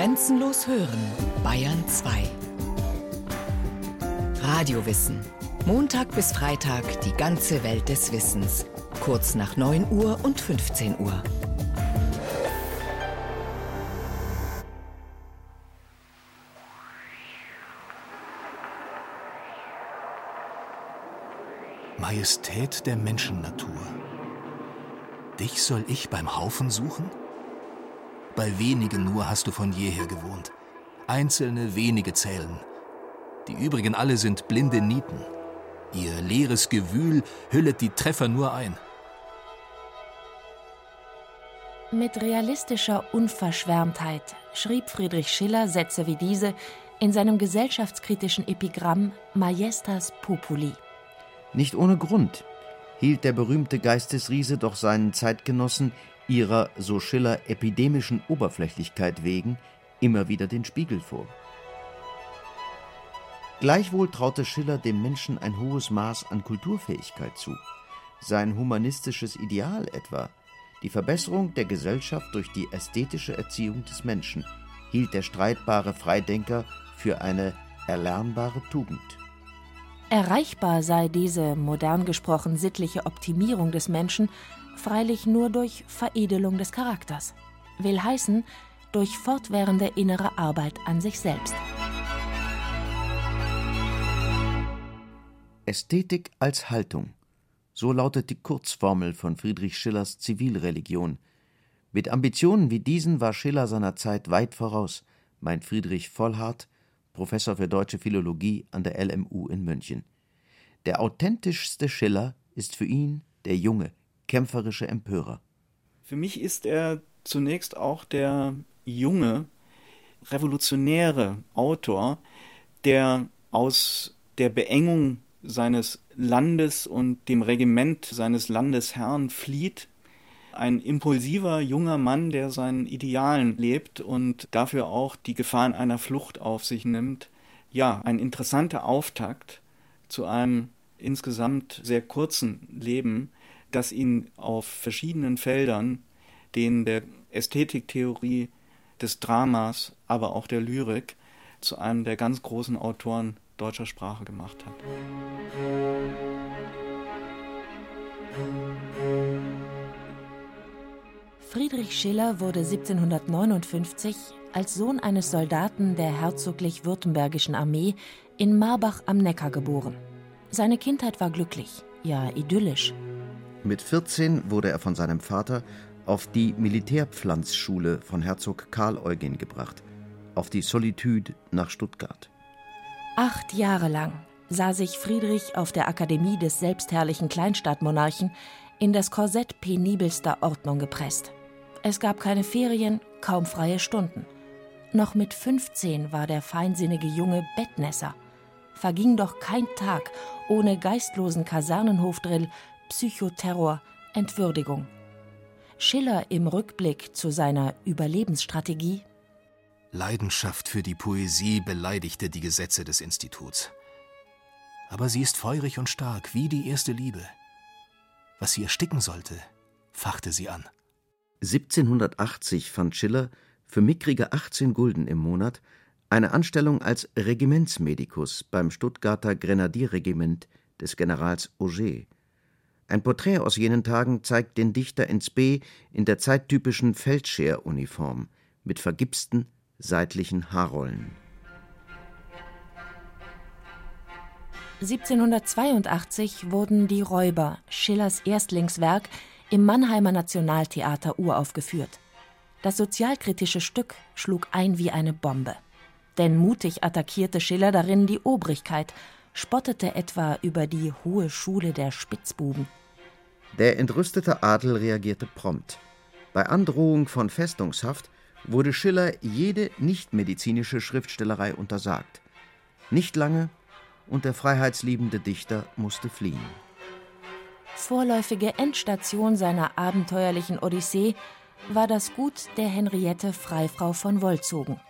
Grenzenlos hören, Bayern 2. Radiowissen. Montag bis Freitag die ganze Welt des Wissens. Kurz nach 9 Uhr und 15 Uhr. Majestät der Menschennatur. Dich soll ich beim Haufen suchen? Bei wenigen nur hast du von jeher gewohnt. Einzelne wenige zählen. Die übrigen alle sind blinde Nieten. Ihr leeres Gewühl hüllet die Treffer nur ein. Mit realistischer Unverschwärmtheit schrieb Friedrich Schiller Sätze wie diese in seinem gesellschaftskritischen Epigramm Majestas Populi. Nicht ohne Grund hielt der berühmte Geistesriese doch seinen Zeitgenossen ihrer, so Schiller, epidemischen Oberflächlichkeit wegen immer wieder den Spiegel vor. Gleichwohl traute Schiller dem Menschen ein hohes Maß an Kulturfähigkeit zu. Sein humanistisches Ideal etwa, die Verbesserung der Gesellschaft durch die ästhetische Erziehung des Menschen, hielt der streitbare Freidenker für eine erlernbare Tugend. Erreichbar sei diese, modern gesprochen, sittliche Optimierung des Menschen freilich nur durch Veredelung des Charakters. Will heißen, durch fortwährende innere Arbeit an sich selbst. Ästhetik als Haltung. So lautet die Kurzformel von Friedrich Schillers Zivilreligion. Mit Ambitionen wie diesen war Schiller seiner Zeit weit voraus, meint Friedrich Vollhardt, Professor für deutsche Philologie an der LMU in München. Der authentischste Schiller ist für ihn der junge, kämpferische Empörer. Für mich ist er zunächst auch der junge, revolutionäre Autor, der aus der Beengung seines Landes und dem Regiment seines Landesherrn flieht. Ein impulsiver junger Mann, der seinen Idealen lebt und dafür auch die Gefahren einer Flucht auf sich nimmt. Ja, ein interessanter Auftakt zu einem insgesamt sehr kurzen Leben, das ihn auf verschiedenen Feldern, denen der Ästhetiktheorie, des Dramas, aber auch der Lyrik, zu einem der ganz großen Autoren deutscher Sprache gemacht hat. Friedrich Schiller wurde 1759 als Sohn eines Soldaten der herzoglich-württembergischen Armee in Marbach am Neckar geboren. Seine Kindheit war glücklich, ja idyllisch. Mit 14 wurde er von seinem Vater auf die Militärpflanzschule von Herzog Karl Eugen gebracht, auf die Solitude nach Stuttgart. Acht Jahre lang sah sich Friedrich auf der Akademie des selbstherrlichen Kleinstadtmonarchen in das Korsett penibelster Ordnung gepresst. Es gab keine Ferien, kaum freie Stunden. Noch mit 15 war der feinsinnige Junge Bettnässer. Verging doch kein Tag ohne geistlosen Kasernenhofdrill, Psychoterror, Entwürdigung. Schiller im Rückblick zu seiner Überlebensstrategie Leidenschaft für die Poesie beleidigte die Gesetze des Instituts. Aber sie ist feurig und stark wie die erste Liebe. Was sie ersticken sollte, fachte sie an. 1780 fand Schiller für mickrige 18 Gulden im Monat eine Anstellung als Regimentsmedikus beim Stuttgarter Grenadierregiment des Generals Auger. Ein Porträt aus jenen Tagen zeigt den Dichter ins B in der zeittypischen Feldscheruniform mit vergipsten seitlichen Haarrollen. 1782 wurden Die Räuber, Schillers Erstlingswerk, im Mannheimer Nationaltheater uraufgeführt. Das sozialkritische Stück schlug ein wie eine Bombe. Denn mutig attackierte Schiller darin die Obrigkeit, spottete etwa über die hohe Schule der Spitzbuben. Der entrüstete Adel reagierte prompt. Bei Androhung von Festungshaft wurde Schiller jede nichtmedizinische Schriftstellerei untersagt. Nicht lange und der freiheitsliebende Dichter musste fliehen. Vorläufige Endstation seiner abenteuerlichen Odyssee war das Gut der Henriette Freifrau von Wolzogen,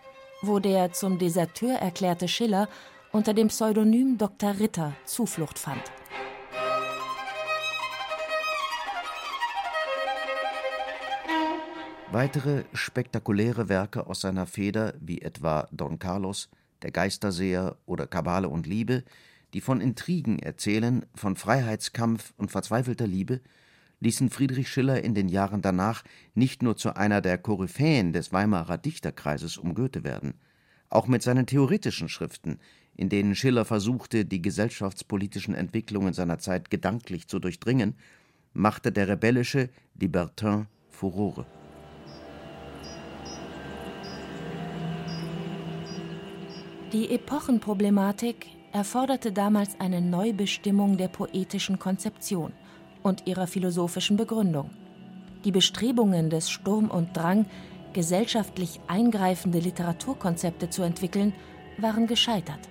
wo der zum Deserteur erklärte Schiller unter dem Pseudonym Dr. Ritter Zuflucht fand. Weitere spektakuläre Werke aus seiner Feder, wie etwa Don Carlos, Der Geisterseher oder Kabale und Liebe, die von Intrigen erzählen, von Freiheitskampf und verzweifelter Liebe, ließen Friedrich Schiller in den Jahren danach nicht nur zu einer der Koryphäen des Weimarer Dichterkreises um Goethe werden. Auch mit seinen theoretischen Schriften, in denen Schiller versuchte, die gesellschaftspolitischen Entwicklungen seiner Zeit gedanklich zu durchdringen, machte der rebellische Libertin Furore. Die Epochenproblematik erforderte damals eine Neubestimmung der poetischen Konzeption und ihrer philosophischen Begründung. Die Bestrebungen des Sturm und Drang, gesellschaftlich eingreifende Literaturkonzepte zu entwickeln, waren gescheitert.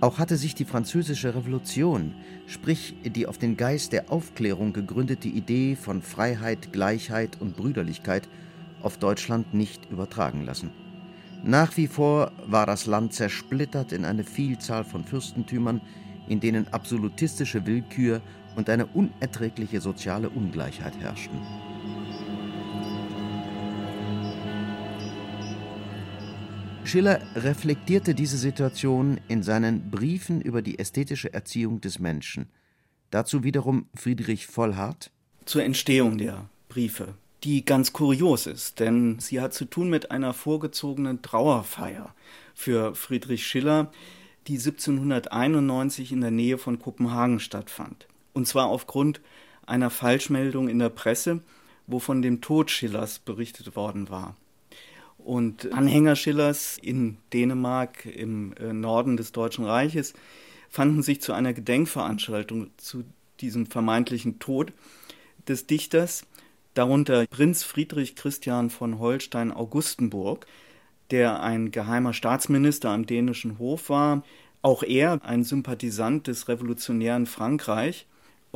Auch hatte sich die Französische Revolution, sprich die auf den Geist der Aufklärung gegründete Idee von Freiheit, Gleichheit und Brüderlichkeit, auf Deutschland nicht übertragen lassen. Nach wie vor war das Land zersplittert in eine Vielzahl von Fürstentümern, in denen absolutistische Willkür und eine unerträgliche soziale Ungleichheit herrschten. Schiller reflektierte diese Situation in seinen Briefen über die ästhetische Erziehung des Menschen. Dazu wiederum Friedrich Vollhardt. Zur Entstehung der Briefe, die ganz kurios ist, denn sie hat zu tun mit einer vorgezogenen Trauerfeier für Friedrich Schiller, die 1791 in der Nähe von Kopenhagen stattfand. Und zwar aufgrund einer Falschmeldung in der Presse, wo von dem Tod Schillers berichtet worden war. Und Anhänger Schillers in Dänemark im äh, Norden des Deutschen Reiches fanden sich zu einer Gedenkveranstaltung zu diesem vermeintlichen Tod des Dichters, darunter Prinz Friedrich Christian von Holstein-Augustenburg, der ein geheimer Staatsminister am dänischen Hof war, auch er ein Sympathisant des revolutionären Frankreich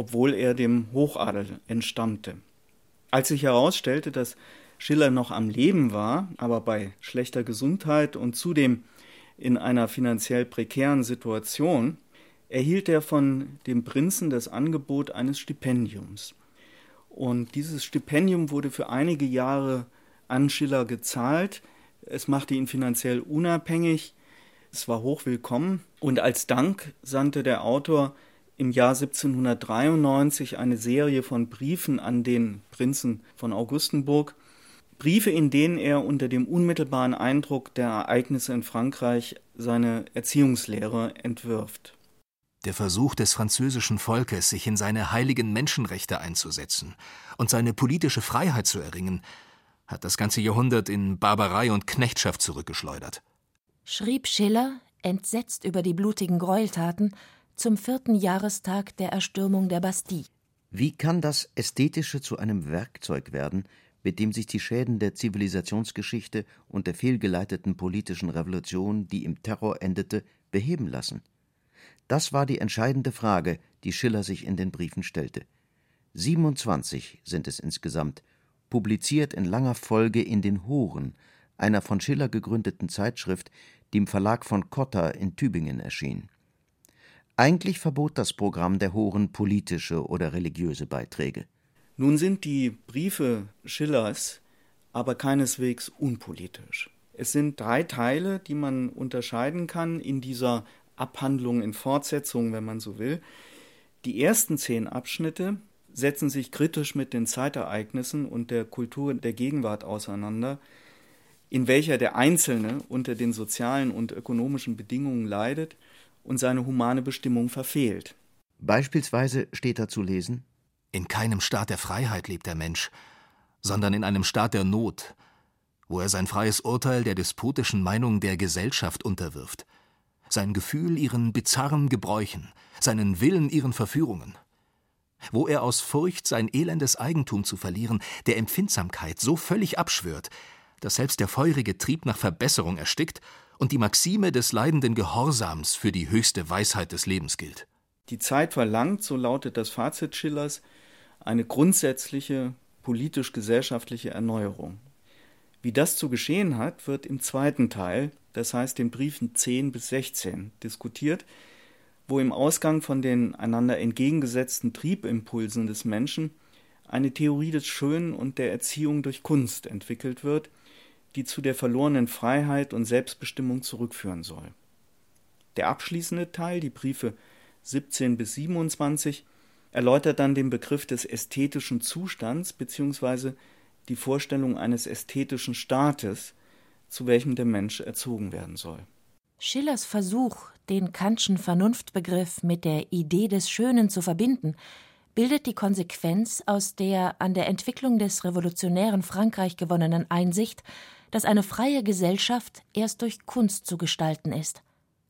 obwohl er dem Hochadel entstammte. Als sich herausstellte, dass Schiller noch am Leben war, aber bei schlechter Gesundheit und zudem in einer finanziell prekären Situation, erhielt er von dem Prinzen das Angebot eines Stipendiums. Und dieses Stipendium wurde für einige Jahre an Schiller gezahlt. Es machte ihn finanziell unabhängig. Es war hochwillkommen. Und als Dank sandte der Autor im Jahr 1793 eine Serie von Briefen an den Prinzen von Augustenburg, Briefe, in denen er unter dem unmittelbaren Eindruck der Ereignisse in Frankreich seine Erziehungslehre entwirft. Der Versuch des französischen Volkes, sich in seine heiligen Menschenrechte einzusetzen und seine politische Freiheit zu erringen, hat das ganze Jahrhundert in Barbarei und Knechtschaft zurückgeschleudert. Schrieb Schiller, entsetzt über die blutigen Gräueltaten, zum vierten Jahrestag der Erstürmung der Bastille. Wie kann das Ästhetische zu einem Werkzeug werden, mit dem sich die Schäden der Zivilisationsgeschichte und der fehlgeleiteten politischen Revolution, die im Terror endete, beheben lassen? Das war die entscheidende Frage, die Schiller sich in den Briefen stellte. 27 sind es insgesamt, publiziert in langer Folge in den Horen, einer von Schiller gegründeten Zeitschrift, die im Verlag von Cotta in Tübingen erschien. Eigentlich verbot das Programm der Horen politische oder religiöse Beiträge. Nun sind die Briefe Schillers aber keineswegs unpolitisch. Es sind drei Teile, die man unterscheiden kann in dieser Abhandlung in Fortsetzung, wenn man so will. Die ersten zehn Abschnitte setzen sich kritisch mit den Zeitereignissen und der Kultur der Gegenwart auseinander, in welcher der Einzelne unter den sozialen und ökonomischen Bedingungen leidet und seine humane Bestimmung verfehlt. Beispielsweise steht da zu lesen In keinem Staat der Freiheit lebt der Mensch, sondern in einem Staat der Not, wo er sein freies Urteil der despotischen Meinung der Gesellschaft unterwirft, sein Gefühl ihren bizarren Gebräuchen, seinen Willen ihren Verführungen, wo er aus Furcht, sein elendes Eigentum zu verlieren, der Empfindsamkeit so völlig abschwört, dass selbst der feurige Trieb nach Verbesserung erstickt und die Maxime des leidenden Gehorsams für die höchste Weisheit des Lebens gilt. Die Zeit verlangt, so lautet das Fazit Schillers, eine grundsätzliche politisch-gesellschaftliche Erneuerung. Wie das zu geschehen hat, wird im zweiten Teil, das heißt den Briefen 10 bis 16, diskutiert, wo im Ausgang von den einander entgegengesetzten Triebimpulsen des Menschen eine Theorie des Schönen und der Erziehung durch Kunst entwickelt wird, die zu der verlorenen Freiheit und Selbstbestimmung zurückführen soll. Der abschließende Teil, die Briefe 17 bis 27, erläutert dann den Begriff des ästhetischen Zustands bzw. die Vorstellung eines ästhetischen Staates, zu welchem der Mensch erzogen werden soll. Schillers Versuch, den Kantschen Vernunftbegriff mit der Idee des Schönen zu verbinden, bildet die Konsequenz aus der an der Entwicklung des revolutionären Frankreich gewonnenen Einsicht, dass eine freie Gesellschaft erst durch Kunst zu gestalten ist.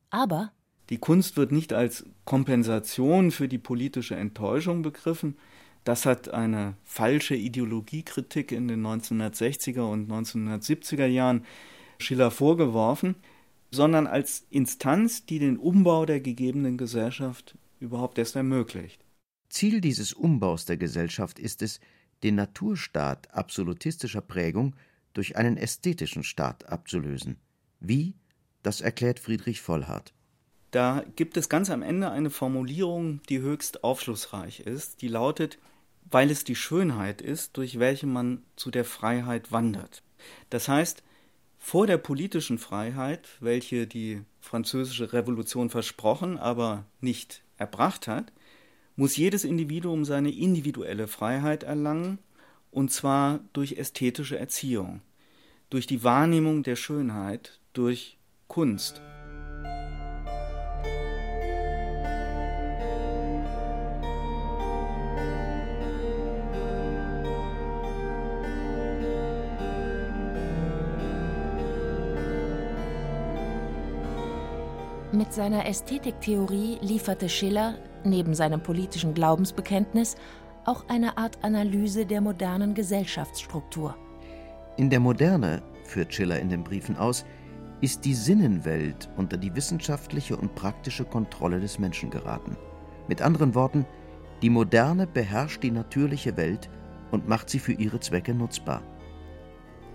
Aber die Kunst wird nicht als Kompensation für die politische Enttäuschung begriffen. Das hat eine falsche Ideologiekritik in den 1960er und 1970er Jahren Schiller vorgeworfen, sondern als Instanz, die den Umbau der gegebenen Gesellschaft überhaupt erst ermöglicht. Ziel dieses Umbaus der Gesellschaft ist es, den Naturstaat absolutistischer Prägung durch einen ästhetischen Staat abzulösen. Wie? Das erklärt Friedrich Vollhardt. Da gibt es ganz am Ende eine Formulierung, die höchst aufschlussreich ist, die lautet, weil es die Schönheit ist, durch welche man zu der Freiheit wandert. Das heißt, vor der politischen Freiheit, welche die französische Revolution versprochen, aber nicht erbracht hat, muss jedes Individuum seine individuelle Freiheit erlangen, und zwar durch ästhetische Erziehung, durch die Wahrnehmung der Schönheit, durch Kunst. Mit seiner Ästhetiktheorie lieferte Schiller, neben seinem politischen Glaubensbekenntnis, auch eine Art Analyse der modernen Gesellschaftsstruktur. In der Moderne, führt Schiller in den Briefen aus, ist die Sinnenwelt unter die wissenschaftliche und praktische Kontrolle des Menschen geraten. Mit anderen Worten, die Moderne beherrscht die natürliche Welt und macht sie für ihre Zwecke nutzbar.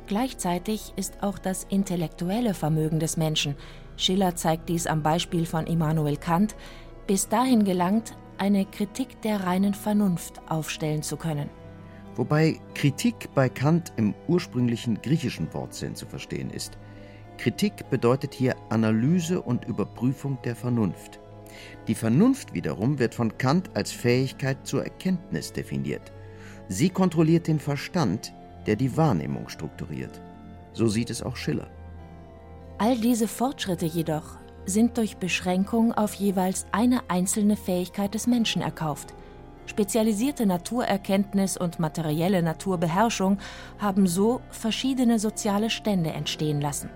Gleichzeitig ist auch das intellektuelle Vermögen des Menschen, Schiller zeigt dies am Beispiel von Immanuel Kant, bis dahin gelangt, eine Kritik der reinen Vernunft aufstellen zu können. Wobei Kritik bei Kant im ursprünglichen griechischen Wortsinn zu verstehen ist. Kritik bedeutet hier Analyse und Überprüfung der Vernunft. Die Vernunft wiederum wird von Kant als Fähigkeit zur Erkenntnis definiert. Sie kontrolliert den Verstand, der die Wahrnehmung strukturiert. So sieht es auch Schiller. All diese Fortschritte jedoch sind durch Beschränkung auf jeweils eine einzelne Fähigkeit des Menschen erkauft. Spezialisierte Naturerkenntnis und materielle Naturbeherrschung haben so verschiedene soziale Stände entstehen lassen.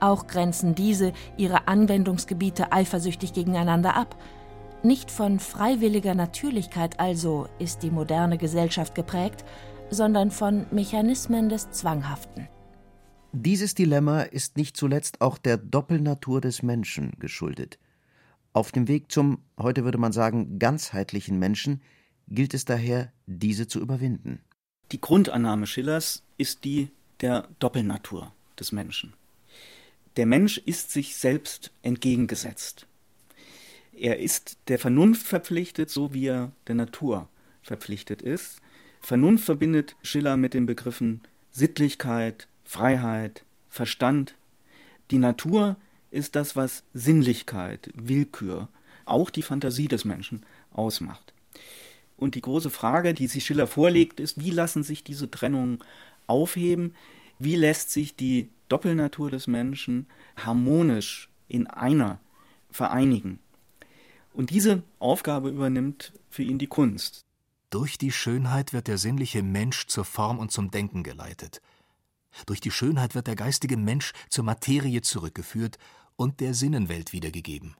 Auch grenzen diese ihre Anwendungsgebiete eifersüchtig gegeneinander ab. Nicht von freiwilliger Natürlichkeit also ist die moderne Gesellschaft geprägt, sondern von Mechanismen des Zwanghaften. Dieses Dilemma ist nicht zuletzt auch der Doppelnatur des Menschen geschuldet. Auf dem Weg zum, heute würde man sagen, ganzheitlichen Menschen gilt es daher, diese zu überwinden. Die Grundannahme Schillers ist die der Doppelnatur des Menschen. Der Mensch ist sich selbst entgegengesetzt. Er ist der Vernunft verpflichtet, so wie er der Natur verpflichtet ist. Vernunft verbindet Schiller mit den Begriffen Sittlichkeit, Freiheit, Verstand. Die Natur ist das, was Sinnlichkeit, Willkür, auch die Fantasie des Menschen ausmacht. Und die große Frage, die sich Schiller vorlegt, ist, wie lassen sich diese Trennungen aufheben? Wie lässt sich die Doppelnatur des Menschen harmonisch in einer vereinigen? Und diese Aufgabe übernimmt für ihn die Kunst. Durch die Schönheit wird der sinnliche Mensch zur Form und zum Denken geleitet. Durch die Schönheit wird der geistige Mensch zur Materie zurückgeführt und der Sinnenwelt wiedergegeben.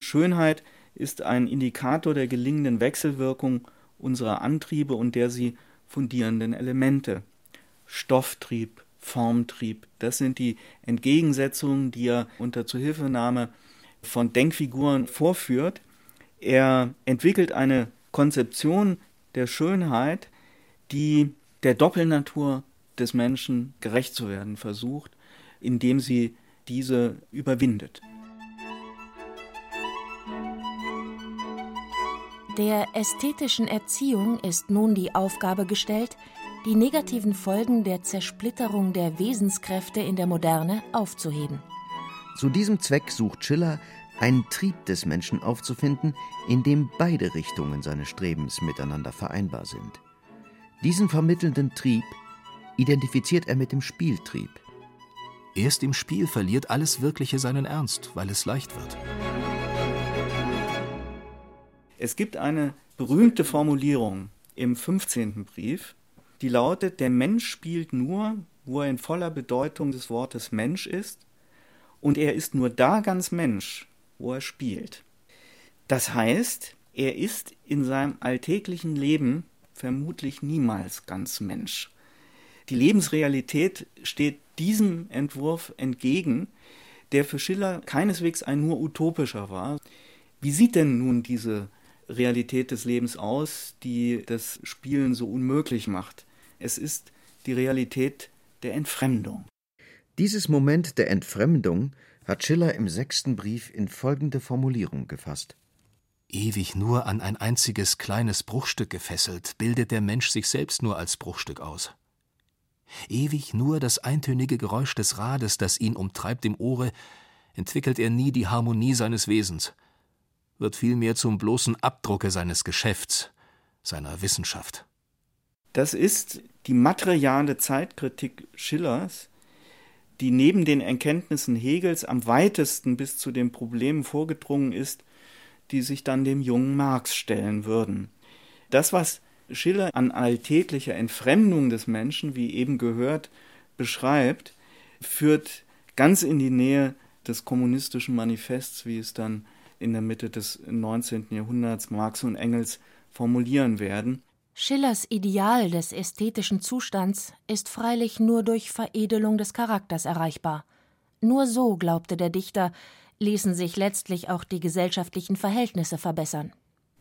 Schönheit ist ein Indikator der gelingenden Wechselwirkung unserer Antriebe und der sie fundierenden Elemente. Stofftrieb, Formtrieb, das sind die Entgegensetzungen, die er unter Zuhilfenahme von Denkfiguren vorführt. Er entwickelt eine Konzeption der Schönheit, die der Doppelnatur des Menschen gerecht zu werden versucht, indem sie diese überwindet. Der ästhetischen Erziehung ist nun die Aufgabe gestellt, die negativen Folgen der Zersplitterung der Wesenskräfte in der Moderne aufzuheben. Zu diesem Zweck sucht Schiller, einen Trieb des Menschen aufzufinden, in dem beide Richtungen seines Strebens miteinander vereinbar sind. Diesen vermittelnden Trieb identifiziert er mit dem Spieltrieb. Erst im Spiel verliert alles Wirkliche seinen Ernst, weil es leicht wird. Es gibt eine berühmte Formulierung im 15. Brief, die lautet, der Mensch spielt nur, wo er in voller Bedeutung des Wortes Mensch ist, und er ist nur da ganz Mensch, wo er spielt. Das heißt, er ist in seinem alltäglichen Leben vermutlich niemals ganz Mensch. Die Lebensrealität steht diesem Entwurf entgegen, der für Schiller keineswegs ein nur utopischer war. Wie sieht denn nun diese Realität des Lebens aus, die das Spielen so unmöglich macht? Es ist die Realität der Entfremdung. Dieses Moment der Entfremdung hat Schiller im sechsten Brief in folgende Formulierung gefasst. Ewig nur an ein einziges kleines Bruchstück gefesselt, bildet der Mensch sich selbst nur als Bruchstück aus. Ewig nur das eintönige Geräusch des Rades, das ihn umtreibt im Ohre, entwickelt er nie die Harmonie seines Wesens, wird vielmehr zum bloßen Abdrucke seines Geschäfts, seiner Wissenschaft. Das ist die materiale Zeitkritik Schillers, die neben den Erkenntnissen Hegels am weitesten bis zu den Problemen vorgedrungen ist, die sich dann dem jungen Marx stellen würden. Das, was Schiller an alltäglicher Entfremdung des Menschen, wie eben gehört, beschreibt, führt ganz in die Nähe des kommunistischen Manifests, wie es dann in der Mitte des 19. Jahrhunderts Marx und Engels formulieren werden. Schillers Ideal des ästhetischen Zustands ist freilich nur durch Veredelung des Charakters erreichbar. Nur so, glaubte der Dichter, ließen sich letztlich auch die gesellschaftlichen Verhältnisse verbessern.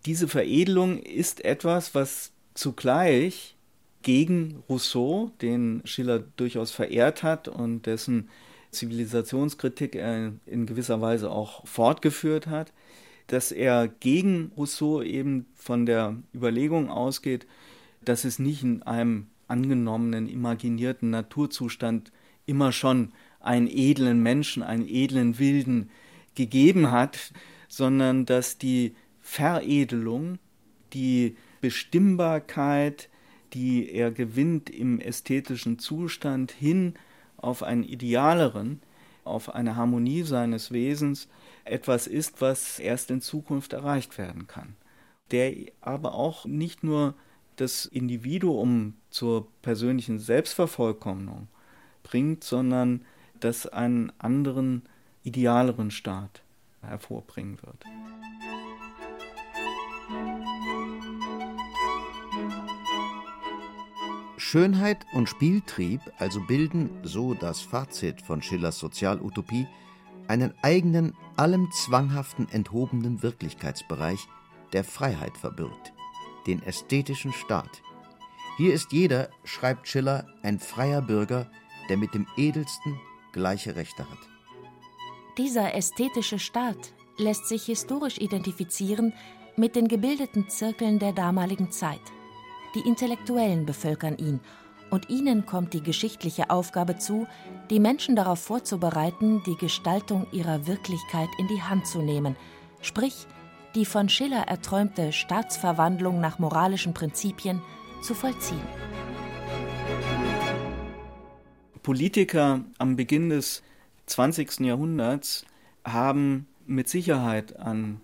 Diese Veredelung ist etwas, was zugleich gegen Rousseau, den Schiller durchaus verehrt hat und dessen Zivilisationskritik er in gewisser Weise auch fortgeführt hat, dass er gegen Rousseau eben von der Überlegung ausgeht, dass es nicht in einem angenommenen, imaginierten Naturzustand immer schon einen edlen Menschen, einen edlen Wilden gegeben hat, sondern dass die Veredelung, die Bestimmbarkeit, die er gewinnt im ästhetischen Zustand hin auf einen idealeren, auf eine Harmonie seines Wesens, etwas ist, was erst in Zukunft erreicht werden kann. Der aber auch nicht nur das Individuum zur persönlichen Selbstvervollkommnung bringt, sondern das einen anderen, idealeren Staat hervorbringen wird. Schönheit und Spieltrieb also bilden, so das Fazit von Schillers Sozialutopie, einen eigenen, allem Zwanghaften enthobenen Wirklichkeitsbereich, der Freiheit verbirgt, den ästhetischen Staat. Hier ist jeder, schreibt Schiller, ein freier Bürger, der mit dem Edelsten gleiche Rechte hat. Dieser ästhetische Staat lässt sich historisch identifizieren mit den gebildeten Zirkeln der damaligen Zeit. Die Intellektuellen bevölkern ihn, und ihnen kommt die geschichtliche Aufgabe zu, die Menschen darauf vorzubereiten, die Gestaltung ihrer Wirklichkeit in die Hand zu nehmen, sprich die von Schiller erträumte Staatsverwandlung nach moralischen Prinzipien zu vollziehen. Politiker am Beginn des 20. Jahrhunderts haben mit Sicherheit an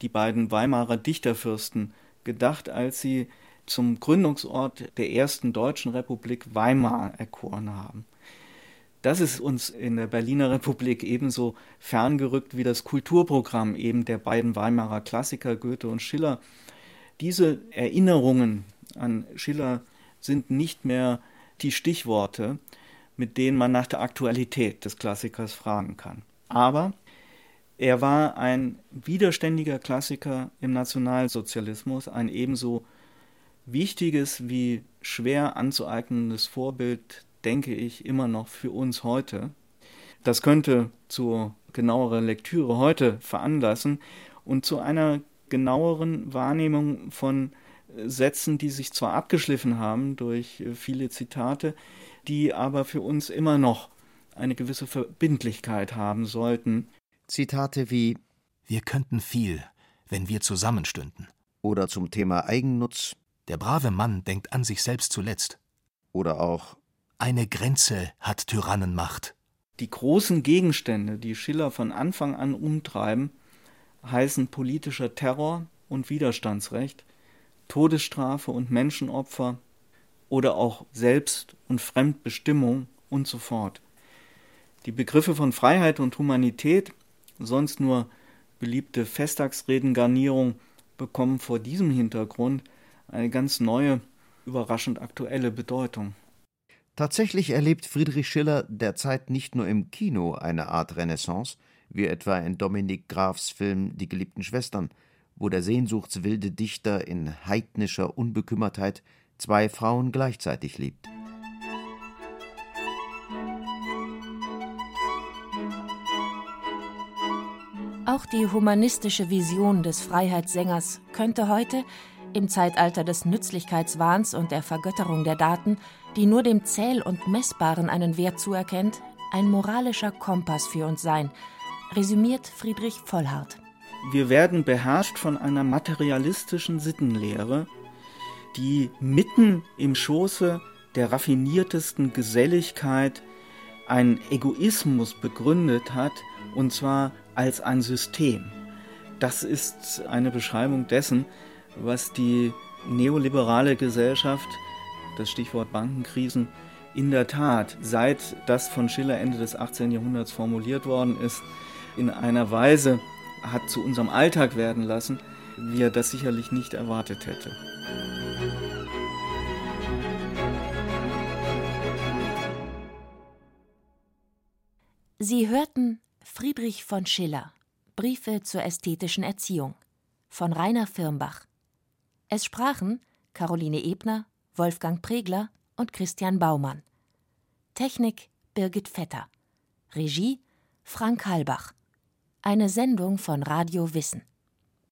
die beiden Weimarer Dichterfürsten gedacht, als sie zum Gründungsort der ersten deutschen Republik Weimar erkoren haben. Das ist uns in der Berliner Republik ebenso ferngerückt wie das Kulturprogramm eben der beiden Weimarer Klassiker Goethe und Schiller. Diese Erinnerungen an Schiller sind nicht mehr die Stichworte, mit denen man nach der Aktualität des Klassikers fragen kann. Aber er war ein widerständiger Klassiker im Nationalsozialismus, ein ebenso wichtiges wie schwer anzueignendes Vorbild, denke ich, immer noch für uns heute. Das könnte zur genaueren Lektüre heute veranlassen und zu einer genaueren Wahrnehmung von Sätzen, die sich zwar abgeschliffen haben durch viele Zitate, die aber für uns immer noch eine gewisse Verbindlichkeit haben sollten. Zitate wie Wir könnten viel, wenn wir zusammenstünden. Oder zum Thema Eigennutz. Der brave Mann denkt an sich selbst zuletzt. Oder auch Eine Grenze hat Tyrannenmacht. Die großen Gegenstände, die Schiller von Anfang an umtreiben, heißen politischer Terror und Widerstandsrecht, Todesstrafe und Menschenopfer oder auch Selbst- und Fremdbestimmung und so fort. Die Begriffe von Freiheit und Humanität, sonst nur beliebte Festtagsredengarnierung, bekommen vor diesem Hintergrund eine ganz neue, überraschend aktuelle Bedeutung. Tatsächlich erlebt Friedrich Schiller derzeit nicht nur im Kino eine Art Renaissance, wie etwa in Dominik Grafs Film Die geliebten Schwestern, wo der sehnsuchtswilde Dichter in heidnischer Unbekümmertheit zwei Frauen gleichzeitig liebt. Auch die humanistische Vision des Freiheitssängers könnte heute, im Zeitalter des Nützlichkeitswahns und der Vergötterung der Daten, die nur dem Zähl- und Messbaren einen Wert zuerkennt, ein moralischer Kompass für uns sein, resümiert Friedrich Vollhardt. Wir werden beherrscht von einer materialistischen Sittenlehre, die mitten im Schoße der raffiniertesten Geselligkeit einen Egoismus begründet hat, und zwar als ein System. Das ist eine Beschreibung dessen, was die neoliberale Gesellschaft, das Stichwort Bankenkrisen, in der Tat, seit das von Schiller Ende des 18. Jahrhunderts formuliert worden ist, in einer Weise hat zu unserem Alltag werden lassen, wie er das sicherlich nicht erwartet hätte. Sie hörten Friedrich von Schiller Briefe zur ästhetischen Erziehung von Rainer Firmbach. Es sprachen Caroline Ebner, Wolfgang Pregler und Christian Baumann. Technik Birgit Vetter. Regie Frank Halbach. Eine Sendung von Radio Wissen.